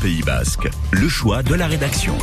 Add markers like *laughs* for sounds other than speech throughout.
Pays Basque, le choix de la rédaction.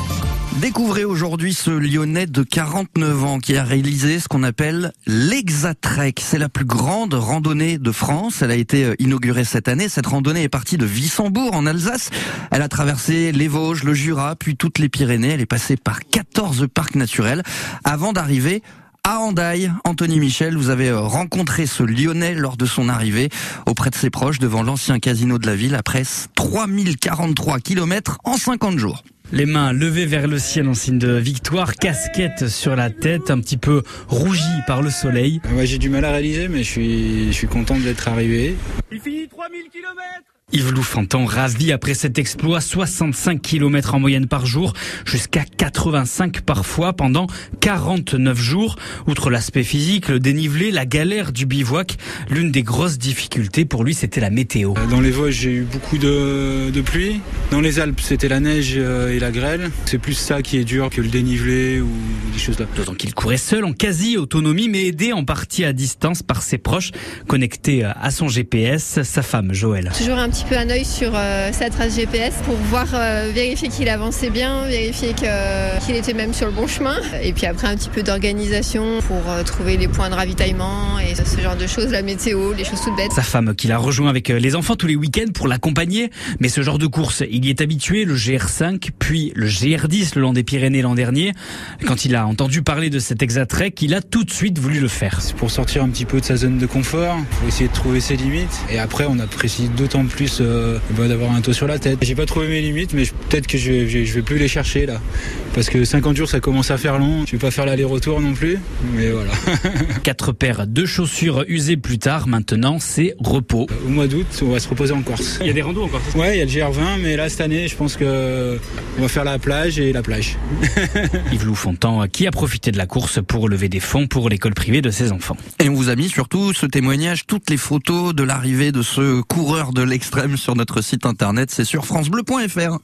Découvrez aujourd'hui ce Lyonnais de 49 ans qui a réalisé ce qu'on appelle l'Exatrek. C'est la plus grande randonnée de France. Elle a été euh, inaugurée cette année. Cette randonnée est partie de Wissembourg en Alsace. Elle a traversé les Vosges, le Jura, puis toutes les Pyrénées. Elle est passée par 14 parcs naturels avant d'arriver à Andaille. Anthony Michel, vous avez euh, rencontré ce Lyonnais lors de son arrivée auprès de ses proches devant l'ancien casino de la ville après 3043 km en 50 jours. Les mains levées vers le ciel en signe de victoire, casquette sur la tête, un petit peu rougie par le soleil. Ouais, j'ai du mal à réaliser, mais je suis, je suis content d'être arrivé. Il finit 3000 km Yves Loufantan ravi après cet exploit, 65 km en moyenne par jour, jusqu'à 85 parfois pendant 49 jours. Outre l'aspect physique, le dénivelé, la galère du bivouac, l'une des grosses difficultés pour lui, c'était la météo. Dans les Vosges, j'ai eu beaucoup de, de pluie. Dans les Alpes, c'était la neige euh, et la grêle. C'est plus ça qui est dur que le dénivelé ou des choses là. D'autant qu'il courait seul, en quasi-autonomie, mais aidé en partie à distance par ses proches, connectés à son GPS, sa femme Joël. Toujours un petit peu un œil sur euh, sa trace GPS pour voir, euh, vérifier qu'il avançait bien, vérifier qu'il était même sur le bon chemin. Et puis après un petit peu d'organisation pour euh, trouver les points de ravitaillement et ce genre de choses, la météo, les choses toutes bêtes. Sa femme qui l'a rejoint avec les enfants tous les week-ends pour l'accompagner. Mais ce genre de course, il y est habitué, le GR5, puis le GR10 le long des Pyrénées l'an dernier. Quand il a entendu parler de cet Exatrek, il a tout de suite voulu le faire. C'est pour sortir un petit peu de sa zone de confort, pour essayer de trouver ses limites. Et après, on apprécie d'autant plus euh, bah, d'avoir un toit sur la tête. J'ai pas trouvé mes limites, mais peut-être que je vais, je vais plus les chercher là. Parce que 50 jours, ça commence à faire long. Je vais pas faire l'aller-retour non plus, mais voilà. *laughs* Quatre paires de chaussures usées plus tard. Maintenant, c'est repos. Au mois d'août, on va se reposer en Corse. Il y a des randos en Corse Ouais, il y a le GR20, mais là, cette année, je pense que on va faire la plage et la plage. *laughs* Yves Loufontan, qui a profité de la course pour lever des fonds pour l'école privée de ses enfants. Et on vous a mis surtout ce témoignage, toutes les photos de l'arrivée de ce coureur de l'extrême sur notre site internet. C'est sur FranceBleu.fr.